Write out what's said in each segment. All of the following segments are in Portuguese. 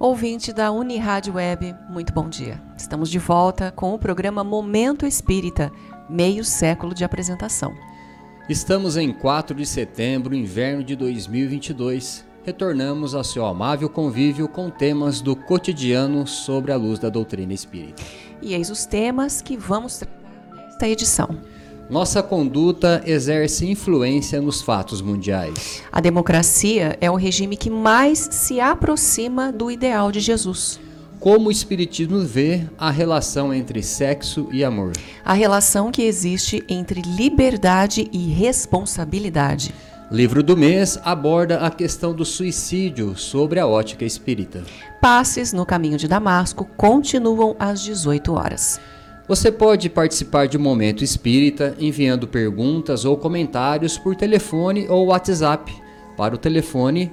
Ouvinte da Unirádio Web, muito bom dia. Estamos de volta com o programa Momento Espírita, meio século de apresentação. Estamos em 4 de setembro, inverno de 2022. Retornamos ao seu amável convívio com temas do cotidiano sobre a luz da doutrina espírita. E eis os temas que vamos tratar nesta edição. Nossa conduta exerce influência nos fatos mundiais. A democracia é o regime que mais se aproxima do ideal de Jesus. Como o Espiritismo vê a relação entre sexo e amor? A relação que existe entre liberdade e responsabilidade. Livro do mês aborda a questão do suicídio sobre a ótica espírita. Passes no caminho de Damasco continuam às 18 horas. Você pode participar de um momento espírita enviando perguntas ou comentários por telefone ou WhatsApp para o telefone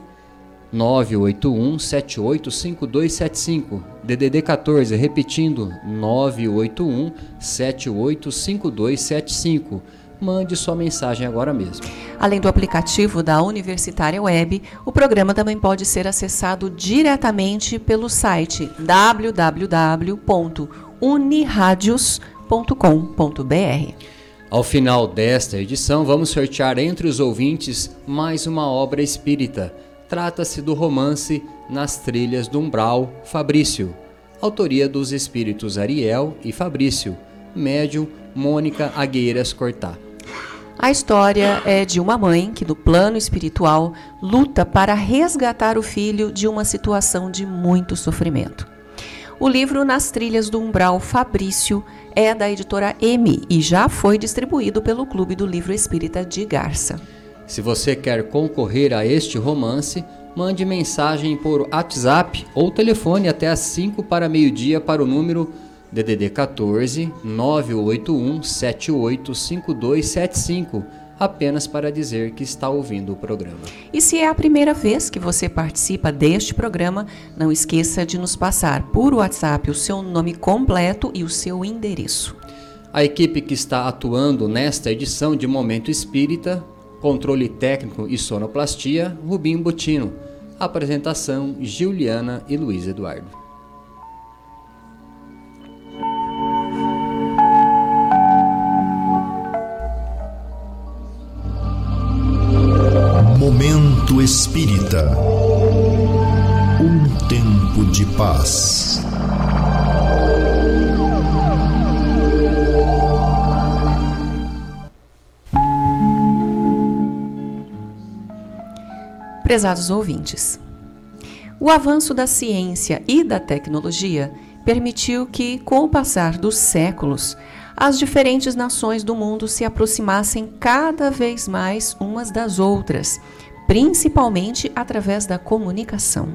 981 785275 DDD 14, repetindo 981 785275. Mande sua mensagem agora mesmo. Além do aplicativo da Universitária Web, o programa também pode ser acessado diretamente pelo site www.uniradios.com.br. Ao final desta edição, vamos sortear entre os ouvintes mais uma obra espírita. Trata-se do romance Nas Trilhas do Umbral, Fabrício, autoria dos espíritos Ariel e Fabrício, médium Mônica Agueiras Cortá. A história é de uma mãe que, no plano espiritual, luta para resgatar o filho de uma situação de muito sofrimento. O livro Nas Trilhas do Umbral Fabrício é da editora M e já foi distribuído pelo Clube do Livro Espírita de Garça. Se você quer concorrer a este romance, mande mensagem por WhatsApp ou telefone até às 5 para meio-dia para o número DDD 14 981 785275, apenas para dizer que está ouvindo o programa. E se é a primeira vez que você participa deste programa, não esqueça de nos passar por WhatsApp o seu nome completo e o seu endereço. A equipe que está atuando nesta edição de Momento Espírita, controle técnico e sonoplastia, Rubinho Botino. Apresentação: Juliana e Luiz Eduardo. Espírita. Um tempo de paz. Prezados ouvintes, o avanço da ciência e da tecnologia permitiu que, com o passar dos séculos, as diferentes nações do mundo se aproximassem cada vez mais umas das outras, principalmente através da comunicação.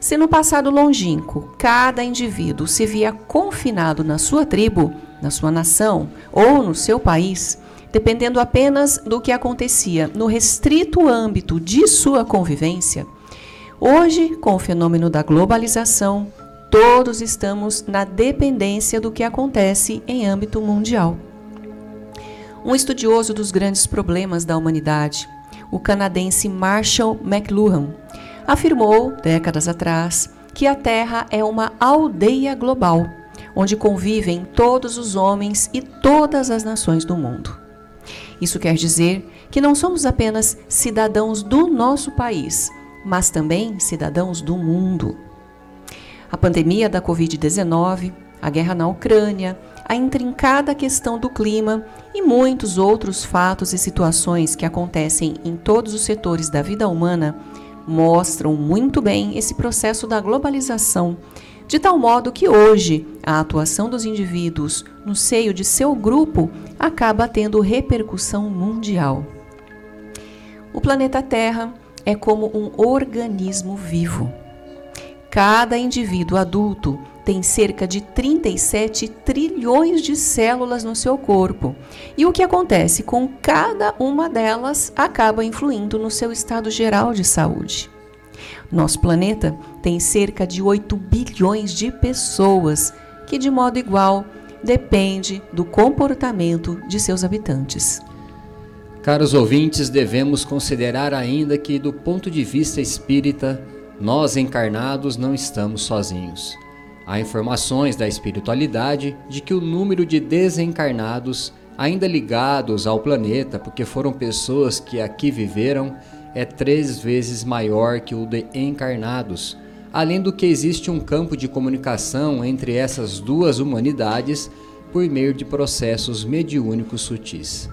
Se no passado longínquo cada indivíduo se via confinado na sua tribo, na sua nação ou no seu país, dependendo apenas do que acontecia no restrito âmbito de sua convivência, hoje, com o fenômeno da globalização, todos estamos na dependência do que acontece em âmbito mundial. Um estudioso dos grandes problemas da humanidade, o canadense Marshall McLuhan, afirmou, décadas atrás, que a Terra é uma aldeia global, onde convivem todos os homens e todas as nações do mundo. Isso quer dizer que não somos apenas cidadãos do nosso país, mas também cidadãos do mundo a pandemia da Covid-19, a guerra na Ucrânia, a intrincada questão do clima e muitos outros fatos e situações que acontecem em todos os setores da vida humana mostram muito bem esse processo da globalização, de tal modo que hoje a atuação dos indivíduos no seio de seu grupo acaba tendo repercussão mundial. O planeta Terra é como um organismo vivo Cada indivíduo adulto tem cerca de 37 trilhões de células no seu corpo. E o que acontece com cada uma delas acaba influindo no seu estado geral de saúde. Nosso planeta tem cerca de 8 bilhões de pessoas que, de modo igual, depende do comportamento de seus habitantes. Caros ouvintes, devemos considerar ainda que, do ponto de vista espírita, Nós encarnados não estamos sozinhos. Há informações da espiritualidade de que o número de desencarnados ainda ligados ao planeta, porque foram pessoas que aqui viveram, é três vezes maior que o de encarnados. Além do que existe um campo de comunicação entre essas duas humanidades por meio de processos mediúnicos sutis.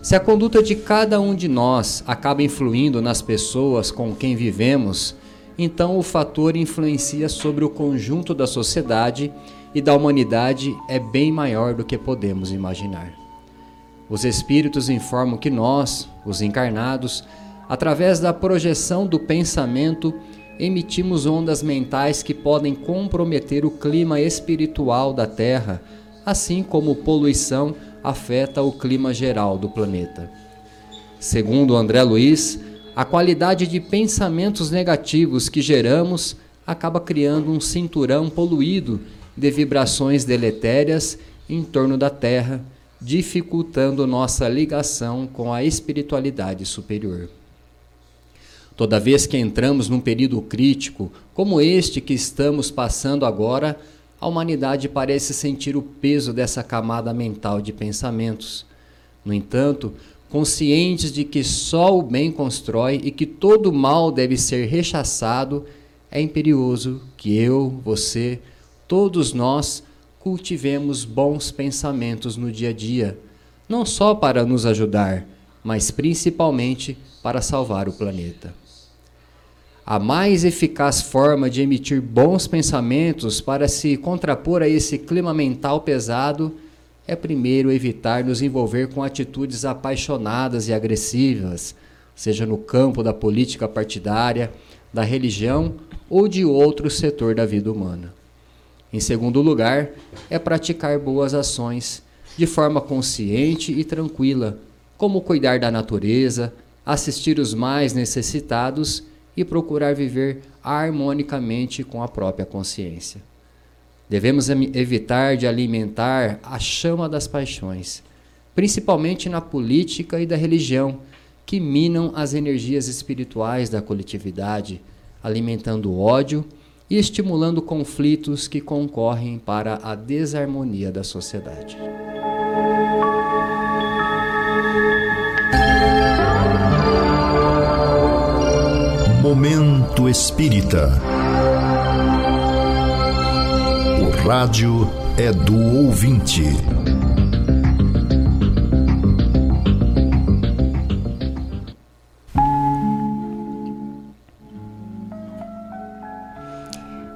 Se a conduta de cada um de nós acaba influindo nas pessoas com quem vivemos, então o fator influencia sobre o conjunto da sociedade e da humanidade é bem maior do que podemos imaginar. Os espíritos informam que nós, os encarnados, através da projeção do pensamento, emitimos ondas mentais que podem comprometer o clima espiritual da Terra, assim como poluição afeta o clima geral do planeta. Segundo André Luiz, a qualidade de pensamentos negativos que geramos acaba criando um cinturão poluído de vibrações deletérias em torno da Terra, dificultando nossa ligação com a espiritualidade superior. Toda vez que entramos num período crítico, como este que estamos passando agora, a humanidade parece sentir o peso dessa camada mental de pensamentos. No entanto, conscientes de que só o bem constrói e que todo mal deve ser rechaçado, é imperioso que eu, você, todos nós cultivemos bons pensamentos no dia a dia, não só para nos ajudar, mas principalmente para salvar o planeta. A mais eficaz forma de emitir bons pensamentos para se contrapor a esse clima mental pesado é primeiro evitar nos envolver com atitudes apaixonadas e agressivas, seja no campo da política partidária, da religião ou de outro setor da vida humana. Em segundo lugar, é praticar boas ações de forma consciente e tranquila, como cuidar da natureza, assistir os mais necessitados e procurar viver harmonicamente com a própria consciência. Devemos evitar de alimentar a chama das paixões, principalmente na política e da religião, que minam as energias espirituais da coletividade, alimentando ódio e estimulando conflitos que concorrem para a desarmonia da sociedade. Momento Espírita. Rádio é do ouvinte.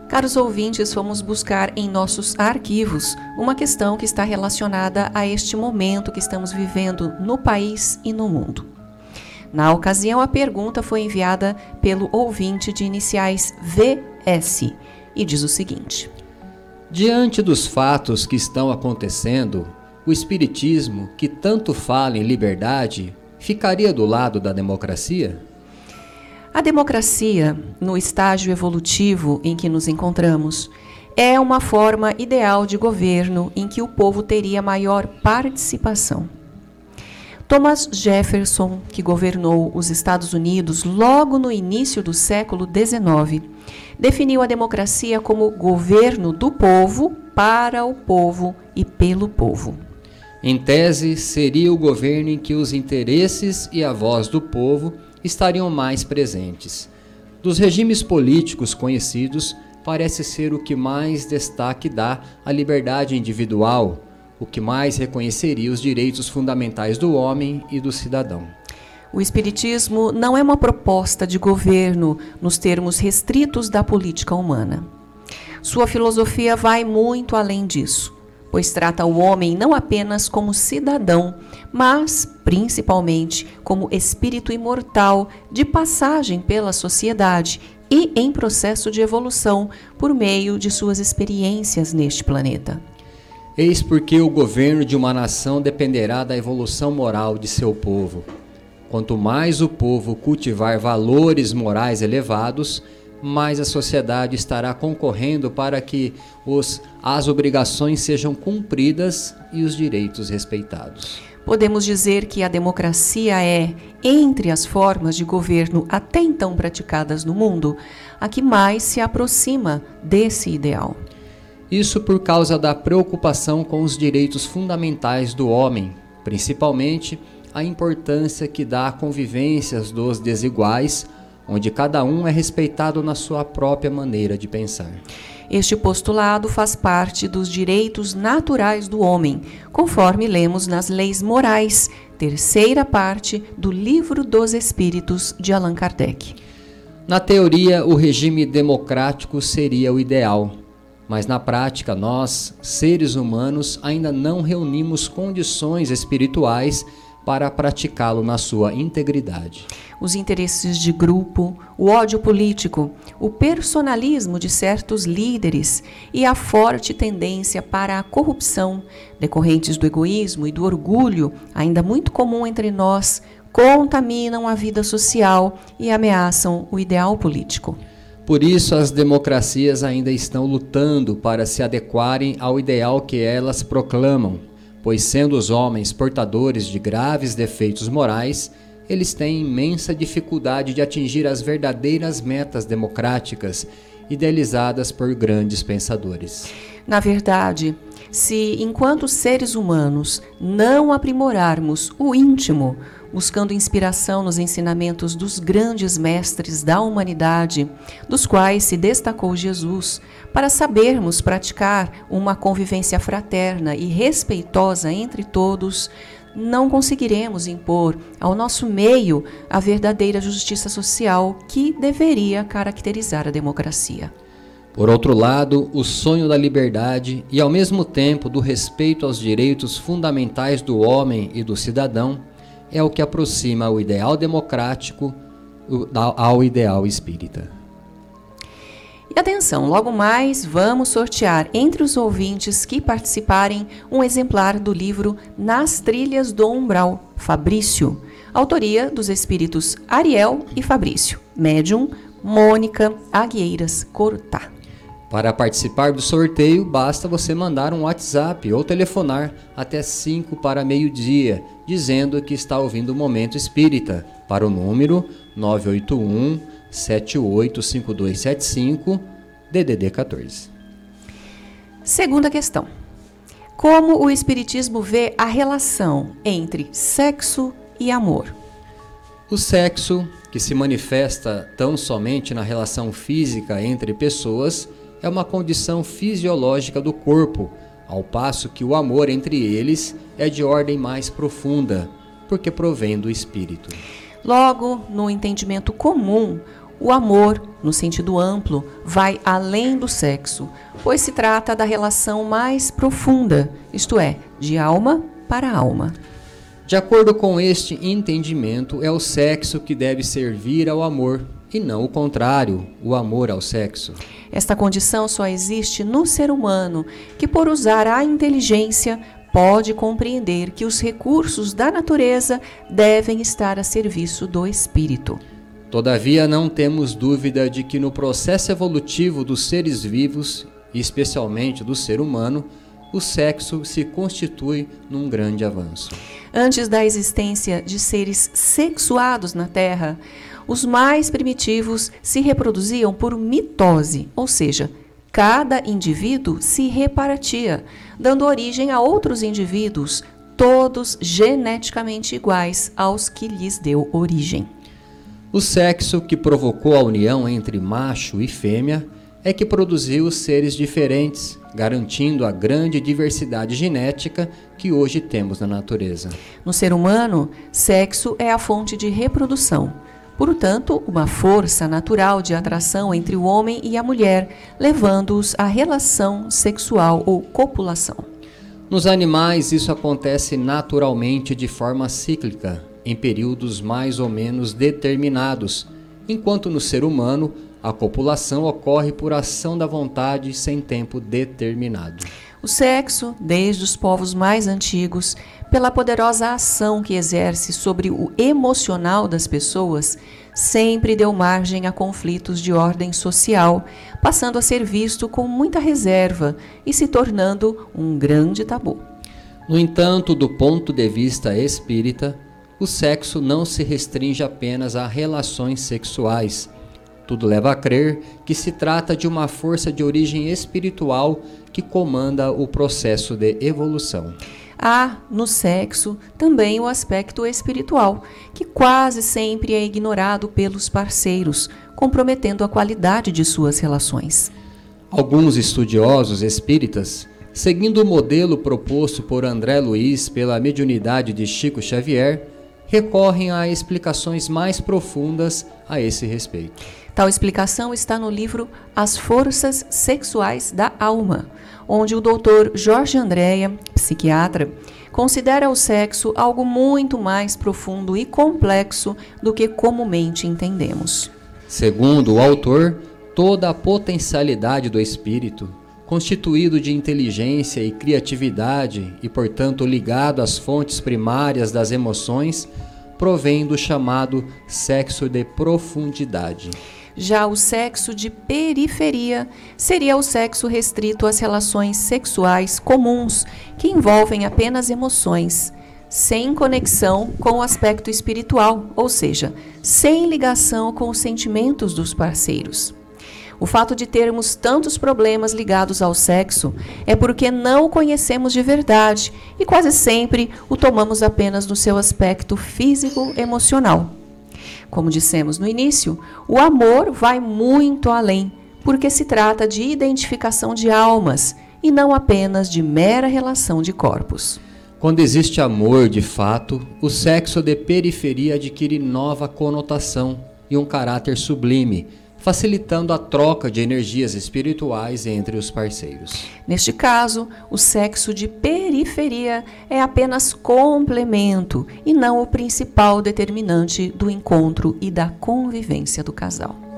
Caros ouvintes, fomos buscar em nossos arquivos uma questão que está relacionada a este momento que estamos vivendo no país e no mundo. Na ocasião, a pergunta foi enviada pelo ouvinte de iniciais VS e diz o seguinte: Diante dos fatos que estão acontecendo, o Espiritismo, que tanto fala em liberdade, ficaria do lado da democracia? A democracia, no estágio evolutivo em que nos encontramos, é uma forma ideal de governo em que o povo teria maior participação. Thomas Jefferson, que governou os Estados Unidos logo no início do século XIX, definiu a democracia como governo do povo, para o povo e pelo povo. Em tese, seria o governo em que os interesses e a voz do povo estariam mais presentes. Dos regimes políticos conhecidos, parece ser o que mais destaque dá à liberdade individual, o que mais reconheceria os direitos fundamentais do homem e do cidadão. O Espiritismo não é uma proposta de governo nos termos restritos da política humana. Sua filosofia vai muito além disso, pois trata o homem não apenas como cidadão, mas principalmente como espírito imortal de passagem pela sociedade e em processo de evolução por meio de suas experiências neste planeta. Eis porque o governo de uma nação dependerá da evolução moral de seu povo. Quanto mais o povo cultivar valores morais elevados, mais a sociedade estará concorrendo para que os, as obrigações sejam cumpridas e os direitos respeitados. Podemos dizer que a democracia é, entre as formas de governo até então praticadas no mundo, a que mais se aproxima desse ideal. Isso por causa da preocupação com os direitos fundamentais do homem, principalmente a importância que dá à convivência dos desiguais, onde cada um é respeitado na sua própria maneira de pensar. Este postulado faz parte dos direitos naturais do homem, conforme lemos nas Leis Morais, terceira parte do Livro dos Espíritos de Allan Kardec. Na teoria, o regime democrático seria o ideal, mas na prática, nós, seres humanos, ainda não reunimos condições espirituais para praticá-lo na sua integridade. Os interesses de grupo, o ódio político, o personalismo de certos líderes e a forte tendência para a corrupção, decorrentes do egoísmo e do orgulho, ainda muito comum entre nós, contaminam a vida social e ameaçam o ideal político. Por isso, as democracias ainda estão lutando para se adequarem ao ideal que elas proclamam, pois, sendo os homens portadores de graves defeitos morais, eles têm imensa dificuldade de atingir as verdadeiras metas democráticas idealizadas por grandes pensadores. Na verdade, se, enquanto seres humanos, não aprimorarmos o íntimo, buscando inspiração nos ensinamentos dos grandes mestres da humanidade, dos quais se destacou Jesus, para sabermos praticar uma convivência fraterna e respeitosa entre todos, não conseguiremos impor ao nosso meio a verdadeira justiça social que deveria caracterizar a democracia. Por outro lado, o sonho da liberdade e, ao mesmo tempo, do respeito aos direitos fundamentais do homem e do cidadão é o que aproxima o ideal democrático ao ideal espírita. E atenção, logo mais vamos sortear entre os ouvintes que participarem um exemplar do livro Nas Trilhas do Umbral, Fabrício, autoria dos espíritos Ariel e Fabrício, médium Mônica Agueiras Cortá. Para participar do sorteio, basta você mandar um WhatsApp ou telefonar até 5 para meio-dia, dizendo que está ouvindo o Momento Espírita, para o número 981 785275 DDD 14. Segunda questão. Como o Espiritismo vê a relação entre sexo e amor? O sexo, que se manifesta tão somente na relação física entre pessoas, é uma condição fisiológica do corpo, ao passo que o amor entre eles é de ordem mais profunda, porque provém do espírito. Logo, no entendimento comum, o amor, no sentido amplo, vai além do sexo, pois se trata da relação mais profunda, isto é, de alma para alma. De acordo com este entendimento, é o sexo que deve servir ao amor, e não o contrário, o amor ao sexo. Esta condição só existe no ser humano, que por usar a inteligência pode compreender que os recursos da natureza devem estar a serviço do espírito. Todavia, não temos dúvida de que no processo evolutivo dos seres vivos, especialmente do ser humano, o sexo se constitui num grande avanço. Antes da existência de seres sexuados na Terra, os mais primitivos se reproduziam por mitose, ou seja, cada indivíduo se repartia, dando origem a outros indivíduos, todos geneticamente iguais aos que lhes deu origem. O sexo que provocou a união entre macho e fêmea é que produziu seres diferentes, garantindo a grande diversidade genética que hoje temos na natureza. No ser humano, sexo é a fonte de reprodução portanto, uma força natural de atração entre o homem e a mulher, levando-os à relação sexual ou copulação. Nos animais, isso acontece naturalmente de forma cíclica, em períodos mais ou menos determinados, enquanto no ser humano, a copulação ocorre por ação da vontade sem tempo determinado. O sexo, desde os povos mais antigos, pela poderosa ação que exerce sobre o emocional das pessoas, sempre deu margem a conflitos de ordem social, passando a ser visto com muita reserva e se tornando um grande tabu. No entanto, do ponto de vista espírita, o sexo não se restringe apenas a relações sexuais Tudo leva a crer que se trata de uma força de origem espiritual que comanda o processo de evolução. Há no sexo também o aspecto espiritual, que quase sempre é ignorado pelos parceiros, comprometendo a qualidade de suas relações. Alguns estudiosos espíritas, seguindo o modelo proposto por André Luiz pela mediunidade de Chico Xavier, recorrem a explicações mais profundas a esse respeito. Tal explicação está no livro As Forças Sexuais da Alma, onde o doutor Jorge Andréa, psiquiatra, considera o sexo algo muito mais profundo e complexo do que comumente entendemos. Segundo o autor, toda a potencialidade do espírito, constituído de inteligência e criatividade e, portanto, ligado às fontes primárias das emoções, provém do chamado sexo de profundidade. Já o sexo de periferia seria o sexo restrito às relações sexuais comuns, que envolvem apenas emoções, sem conexão com o aspecto espiritual, ou seja, sem ligação com os sentimentos dos parceiros. O fato de termos tantos problemas ligados ao sexo é porque não o conhecemos de verdade e quase sempre o tomamos apenas no seu aspecto físico-emocional. Como dissemos no início, o amor vai muito além, porque se trata de identificação de almas e não apenas de mera relação de corpos. Quando existe amor de fato, o sexo de periferia adquire nova conotação e um caráter sublime, facilitando a troca de energias espirituais entre os parceiros. Neste caso, o sexo de periferia é apenas complemento e não o principal determinante do encontro e da convivência do casal.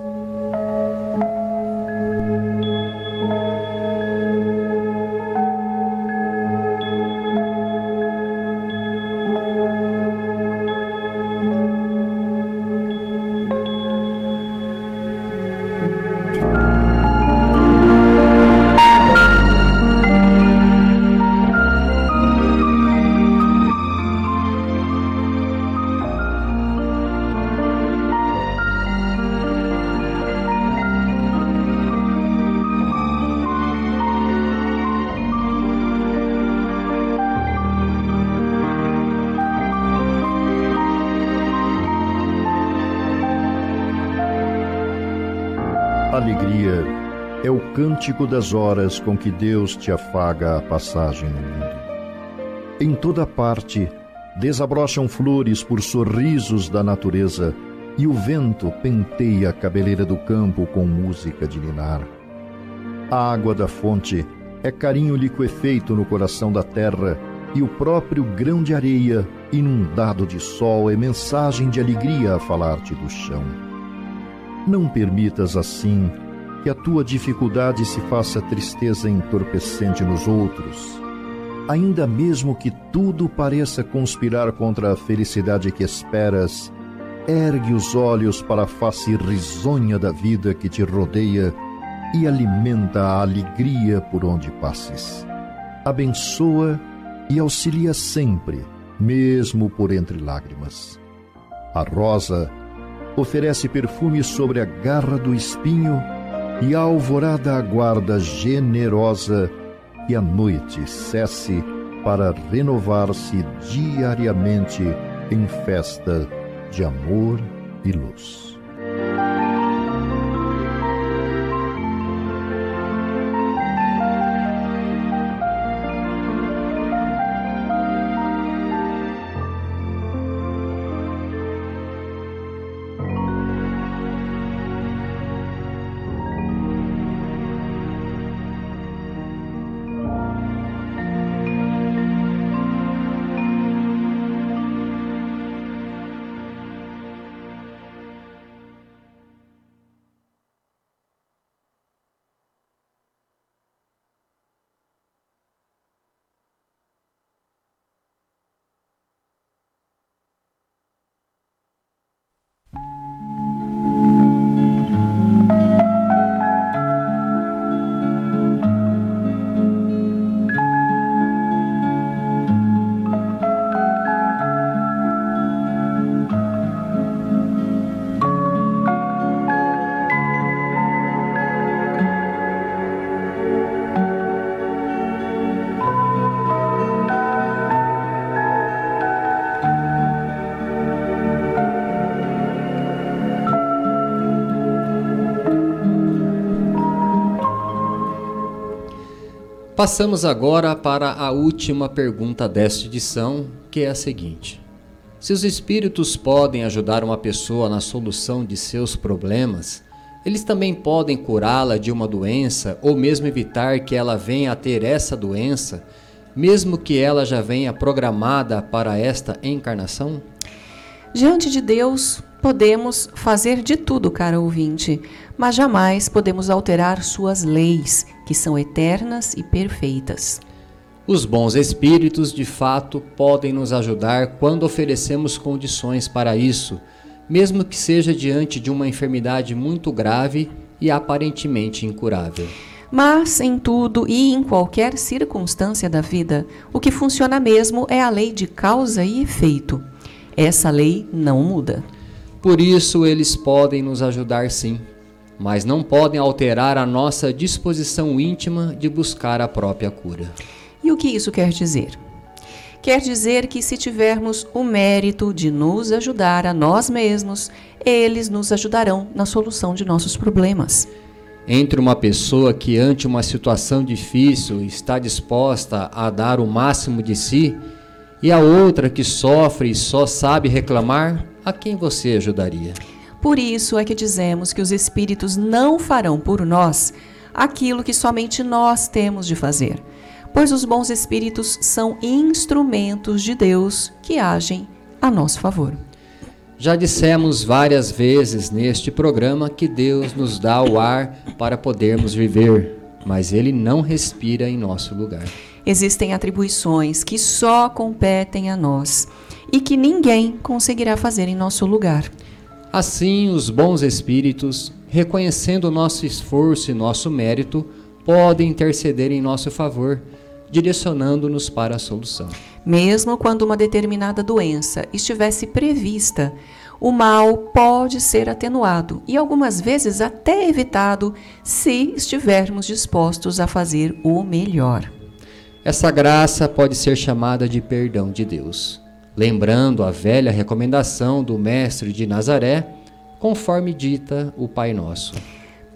Cântico das horas com que Deus te afaga a passagem no mundo. Em toda parte desabrocham flores por sorrisos da natureza e o vento penteia a cabeleira do campo com música de ninar. A água da fonte é carinho liquefeito no coração da terra e o próprio grão de areia, inundado de sol, é mensagem de alegria a falar-te do chão. Não permitas assim que a tua dificuldade se faça tristeza entorpecente nos outros. Ainda mesmo que tudo pareça conspirar contra a felicidade que esperas, ergue os olhos para a face risonha da vida que te rodeia e alimenta a alegria por onde passes. Abençoa e auxilia sempre, mesmo por entre lágrimas. A rosa oferece perfume sobre a garra do espinho e a alvorada aguarda generosa que a noite cesse para renovar-se diariamente em festa de amor e luz. Passamos agora para a última pergunta desta edição, que é a seguinte: Se os espíritos podem ajudar uma pessoa na solução de seus problemas, eles também podem curá-la de uma doença ou mesmo evitar que ela venha a ter essa doença, mesmo que ela já venha programada para esta encarnação? Diante de Deus, podemos fazer de tudo, caro ouvinte, mas jamais podemos alterar suas leis, que são eternas e perfeitas. Os bons espíritos, de fato, podem nos ajudar quando oferecemos condições para isso mesmo que seja diante de uma enfermidade muito grave e aparentemente incurável. Mas em tudo e em qualquer circunstância da vida, o que funciona mesmo é a lei de causa e efeito. Essa lei não muda. Por isso, eles podem nos ajudar sim, mas não podem alterar a nossa disposição íntima de buscar a própria cura. E o que isso quer dizer? quer dizer que se tivermos o mérito de nos ajudar a nós mesmos, eles nos ajudarão na solução de nossos problemas. Entre uma pessoa que, ante uma situação difícil, está disposta a dar o máximo de si, e a outra que sofre e só sabe reclamar, a quem você ajudaria? Por isso é que dizemos que os Espíritos não farão por nós aquilo que somente nós temos de fazer pois os bons espíritos são instrumentos de Deus que agem a nosso favor. Já dissemos várias vezes neste programa que Deus nos dá o ar para podermos viver, mas Ele não respira em nosso lugar. Existem atribuições que só competem a nós e que ninguém conseguirá fazer em nosso lugar. Assim, os bons espíritos, reconhecendo nosso esforço e nosso mérito, podem interceder em nosso favor direcionando-nos para a solução. Mesmo quando uma determinada doença estivesse prevista, o mal pode ser atenuado e algumas vezes até evitado se estivermos dispostos a fazer o melhor. Essa graça pode ser chamada de perdão de Deus, lembrando a velha recomendação do Mestre de Nazaré, conforme dita o Pai Nosso.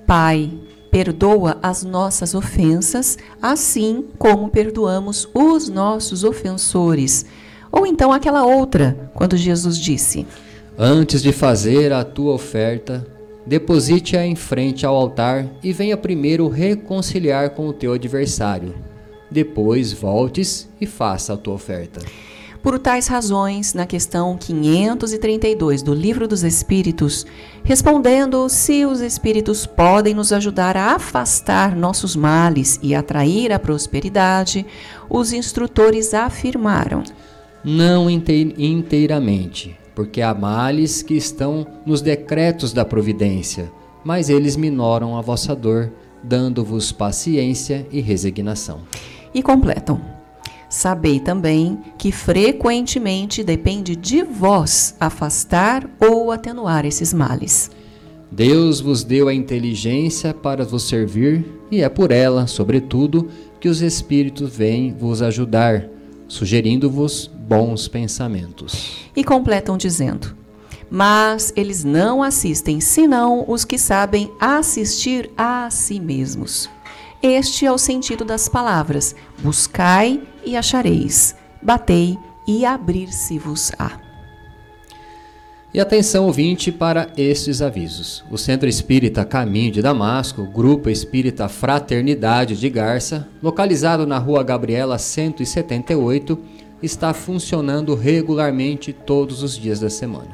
Pai, perdoa as nossas ofensas, assim como perdoamos os nossos ofensores. Ou então aquela outra, quando Jesus disse: Antes de fazer a tua oferta, deposite-a em frente ao altar e venha primeiro reconciliar com o teu adversário. Depois voltes e faça a tua oferta. Por tais razões, na questão 532 do Livro dos Espíritos, respondendo se os espíritos podem nos ajudar a afastar nossos males e atrair a prosperidade, os instrutores afirmaram: Não inteiramente, porque há males que estão nos decretos da providência, mas eles minoram a vossa dor, dando-vos paciência e resignação. E completam: Sabei também que frequentemente depende de vós afastar ou atenuar esses males. Deus vos deu a inteligência para vos servir, e é por ela, sobretudo, que os Espíritos vêm vos ajudar, sugerindo-vos bons pensamentos. E completam dizendo: Mas eles não assistem senão os que sabem assistir a si mesmos. Este é o sentido das palavras: buscai e achareis, batei e abrir-se-vos-á. E atenção ouvinte para estes avisos. O Centro Espírita Caminho de Damasco, Grupo Espírita Fraternidade de Garça, localizado na Rua Gabriela 178, está funcionando regularmente todos os dias da semana.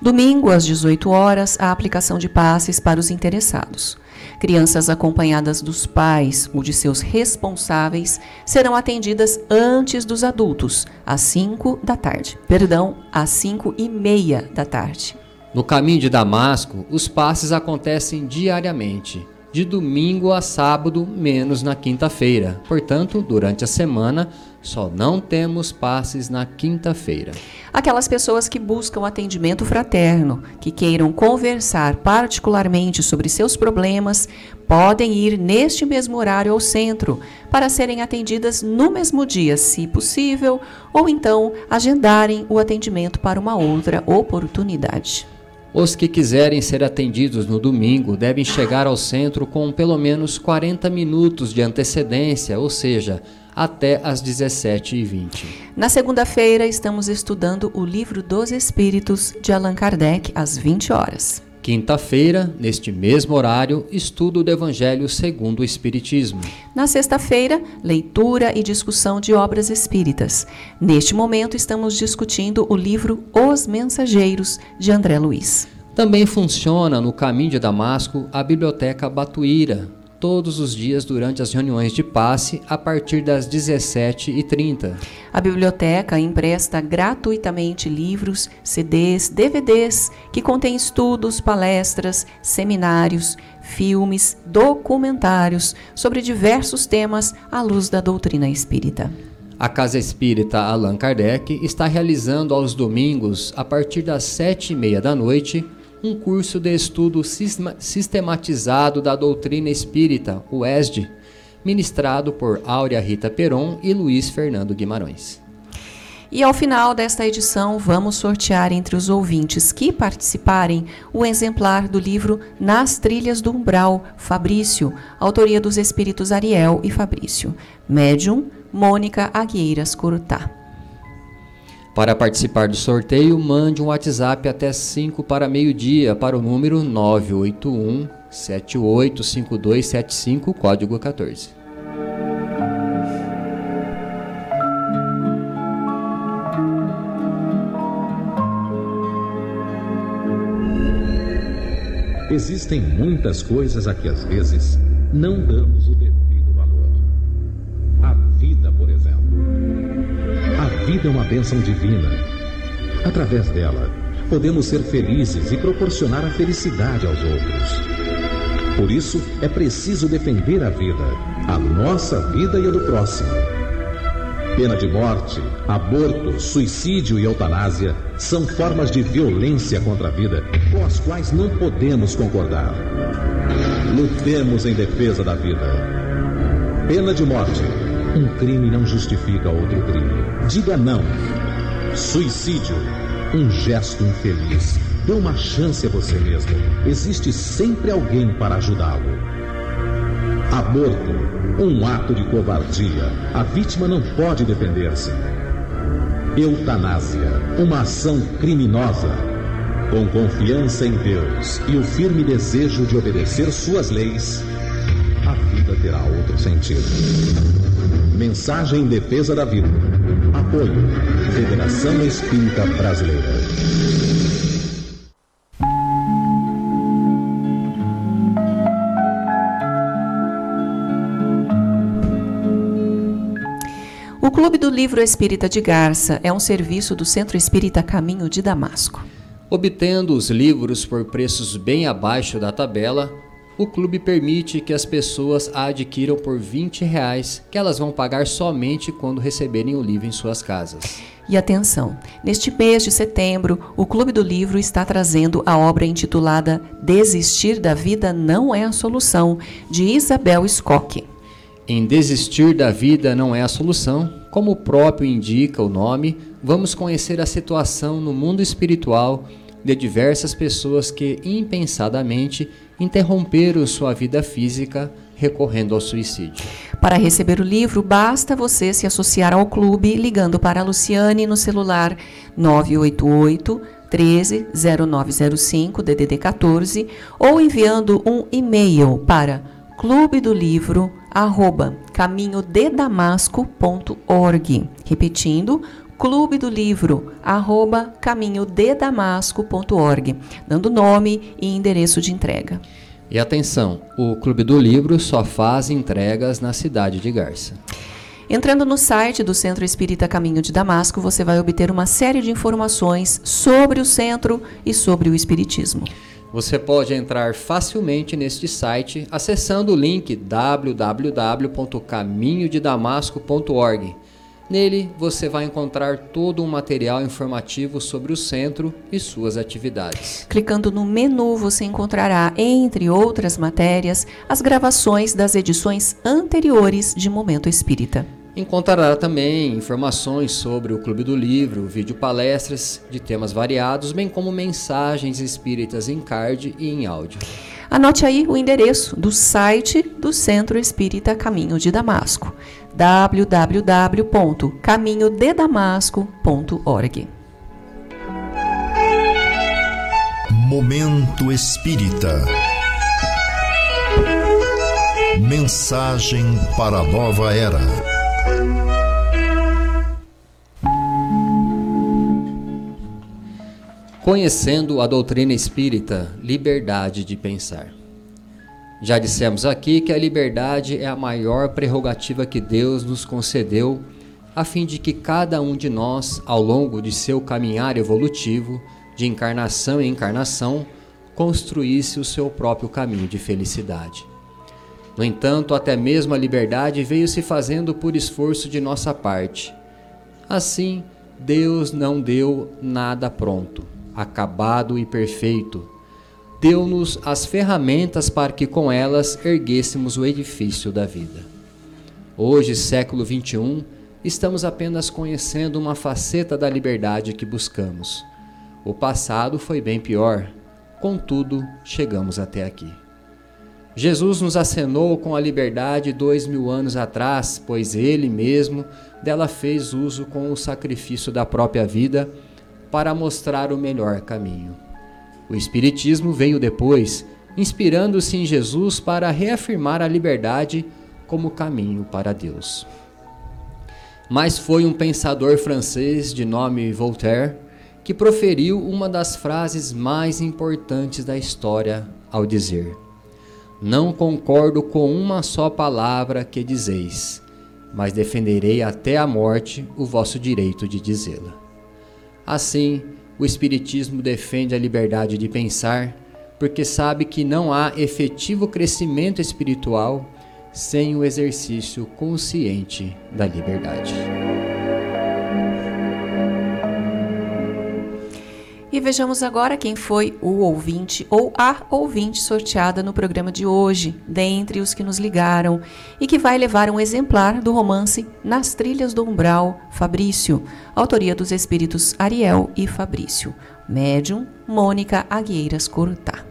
Domingo, às 18 horas, a aplicação de passes para os interessados. Crianças acompanhadas dos pais ou de seus responsáveis serão atendidas antes dos adultos, às 5 da tarde. Perdão, às 5 e meia da tarde. No caminho de Damasco, os passes acontecem diariamente, de domingo a sábado, menos na quinta-feira. Portanto, durante a semana, só não temos passes na quinta-feira. Aquelas pessoas que buscam atendimento fraterno, que queiram conversar particularmente sobre seus problemas, podem ir neste mesmo horário ao centro para serem atendidas no mesmo dia, se possível, ou então agendarem o atendimento para uma outra oportunidade. Os que quiserem ser atendidos no domingo devem chegar ao centro com pelo menos 40 minutos de antecedência, ou seja, até às 17h20. Na segunda-feira, estamos estudando o Livro dos Espíritos de Allan Kardec, às 20 horas. Quinta-feira, neste mesmo horário, estudo do Evangelho segundo o Espiritismo. Na sexta-feira, leitura e discussão de obras espíritas. Neste momento, estamos discutindo o livro Os Mensageiros, de André Luiz. Também funciona no caminho de Damasco a Biblioteca Batuíra, todos os dias durante as reuniões de passe a partir das 17h30. A biblioteca empresta gratuitamente livros, CDs, DVDs que contêm estudos, palestras, seminários, filmes, documentários sobre diversos temas à luz da doutrina espírita. A Casa Espírita Allan Kardec está realizando aos domingos, a partir das sete e meia da noite, um curso de estudo sistematizado da doutrina espírita, o ESD, ministrado por Áurea Rita Peron e Luiz Fernando Guimarães. E ao final desta edição, vamos sortear entre os ouvintes que participarem o exemplar do livro Nas Trilhas do Umbral, Fabrício, autoria dos espíritos Ariel e Fabrício. Médium, Mônica Agueiras Curutá. Para participar do sorteio, mande um WhatsApp até 5 para meio-dia para o número 981 785275, código 14. Existem muitas coisas a que às vezes não damos o devido vida é uma bênção divina. Através dela, podemos ser felizes e proporcionar a felicidade aos outros. Por isso, é preciso defender a vida, a nossa vida e a do próximo. Pena de morte, aborto, suicídio e eutanásia são formas de violência contra a vida com as quais não podemos concordar. Lutemos em defesa da vida. Pena de morte um crime não justifica outro crime. Diga não. Suicídio. Um gesto infeliz. Dê uma chance a você mesmo. Existe sempre alguém para ajudá-lo. Aborto. Um ato de covardia. A vítima não pode defender-se. Eutanásia. Uma ação criminosa. Com confiança em Deus e o firme desejo de obedecer suas leis, a vida terá outro sentido. Mensagem em defesa da vida. Apoio. Federação Espírita Brasileira. O Clube do Livro Espírita de Garça é um serviço do Centro Espírita Caminho de Damasco. Obtendo os livros por preços bem abaixo da tabela, o clube permite que as pessoas a adquiram por 20 reais, que elas vão pagar somente quando receberem o livro em suas casas. E atenção, neste mês de setembro, o Clube do Livro está trazendo a obra intitulada Desistir da Vida Não é a Solução, de Isabel Scocchi. Em Desistir da Vida Não é a Solução, como o próprio indica o nome, vamos conhecer a situação no mundo espiritual de diversas pessoas que impensadamente interromperam sua vida física recorrendo ao suicídio. Para receber o livro, basta você se associar ao clube ligando para a Luciane no celular 988 13 0905 DDD 14 ou enviando um e-mail para clube do livro arroba caminhodedamasco.org. Repetindo, clube do livro, arroba caminhodedamasco.org, dando nome e endereço de entrega. E atenção, o Clube do Livro só faz entregas na cidade de Garça. Entrando no site do Centro Espírita Caminho de Damasco, você vai obter uma série de informações sobre o centro e sobre o Espiritismo. Você pode entrar facilmente neste site acessando o link www.caminhodedamasco.org Nele você vai encontrar todo um material informativo sobre o centro e suas atividades. Clicando no menu, você encontrará, entre outras matérias, as gravações das edições anteriores de Momento Espírita. Encontrará também informações sobre o Clube do Livro, vídeo palestras de temas variados, bem como mensagens espíritas em card e em áudio. Anote aí o endereço do site do Centro Espírita Caminho de Damasco: www.caminhodedamasco.org. Momento Espírita. Mensagem para a nova era. Conhecendo a doutrina espírita, liberdade de pensar. Já dissemos aqui que a liberdade é a maior prerrogativa que Deus nos concedeu, a fim de que cada um de nós, ao longo de seu caminhar evolutivo, de encarnação em encarnação, construísse o seu próprio caminho de felicidade. No entanto, até mesmo a liberdade veio se fazendo por esforço de nossa parte. Assim, Deus não deu nada pronto, acabado e perfeito. Deu-nos as ferramentas para que com elas erguêssemos o edifício da vida. Hoje, século XXI, estamos apenas conhecendo uma faceta da liberdade que buscamos. O passado foi bem pior, contudo, chegamos até aqui. Jesus nos acenou com a liberdade dois mil anos atrás, pois Ele mesmo dela fez uso com o sacrifício da própria vida para mostrar o melhor caminho. O Espiritismo veio depois, inspirando-se em Jesus para reafirmar a liberdade como caminho para Deus. Mas foi um pensador francês de nome Voltaire que proferiu uma das frases mais importantes da história ao dizer: não concordo com uma só palavra que dizeis, mas defenderei até a morte o vosso direito de dizê-la. Assim, o Espiritismo defende a liberdade de pensar, porque sabe que não há efetivo crescimento espiritual sem o exercício consciente da liberdade. E vejamos agora quem foi o ouvinte ou a ouvinte sorteada no programa de hoje, dentre os que nos ligaram, e que vai levar um exemplar do romance Nas Trilhas do Umbral, Fabrício, autoria dos espíritos Ariel e Fabrício. Médium Mônica Agueiras Corutá.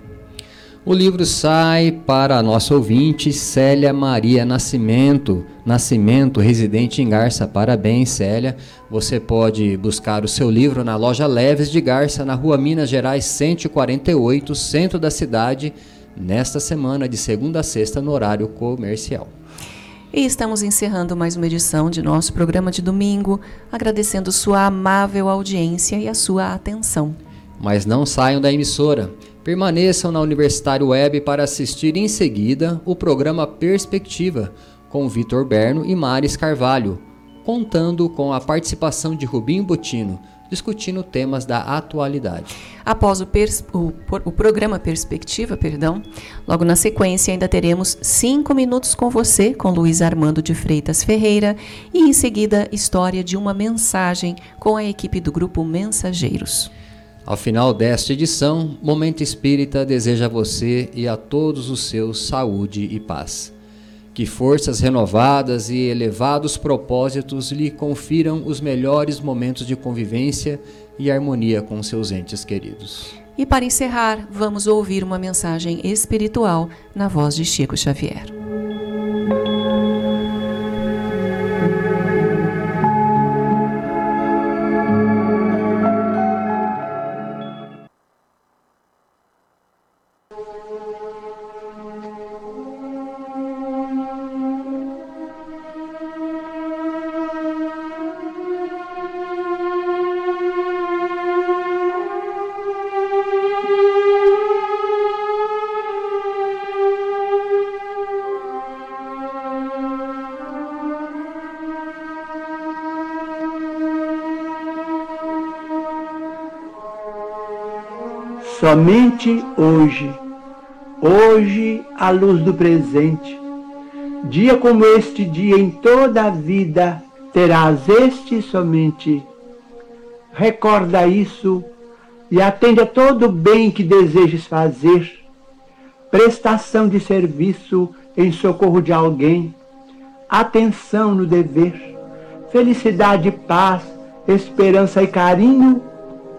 O livro sai para a nossa ouvinte Célia Maria Nascimento, Nascimento, residente em Garça. Parabéns, Célia. Você pode buscar o seu livro na loja Leves de Garça, na rua Minas Gerais 148, centro da cidade, nesta semana de segunda a sexta no horário comercial. E estamos encerrando mais uma edição de nosso programa de domingo, agradecendo sua amável audiência e a sua atenção. Mas não saiam da emissora. Permaneçam na Universitário Web para assistir em seguida o programa Perspectiva com Vitor Berno e Maris Carvalho, contando com a participação de Rubinho Botino, discutindo temas da atualidade. Após o, o, o, programa Perspectiva, perdão, logo na sequência ainda teremos cinco minutos com você, com Luiz Armando de Freitas Ferreira, e em seguida História de uma Mensagem com a equipe do grupo Mensageiros. Ao final desta edição, Momento Espírita deseja a você e a todos os seus saúde e paz. Que forças renovadas e elevados propósitos lhe confiram os melhores momentos de convivência e harmonia com seus entes queridos. E para encerrar, vamos ouvir uma mensagem espiritual na voz de Chico Xavier. Somente hoje, hoje a luz do presente, dia como este dia em toda a vida terás este somente. Recorda isso e atende a todo o bem que desejes fazer, prestação de serviço em socorro de alguém, atenção no dever, felicidade, paz, esperança e carinho,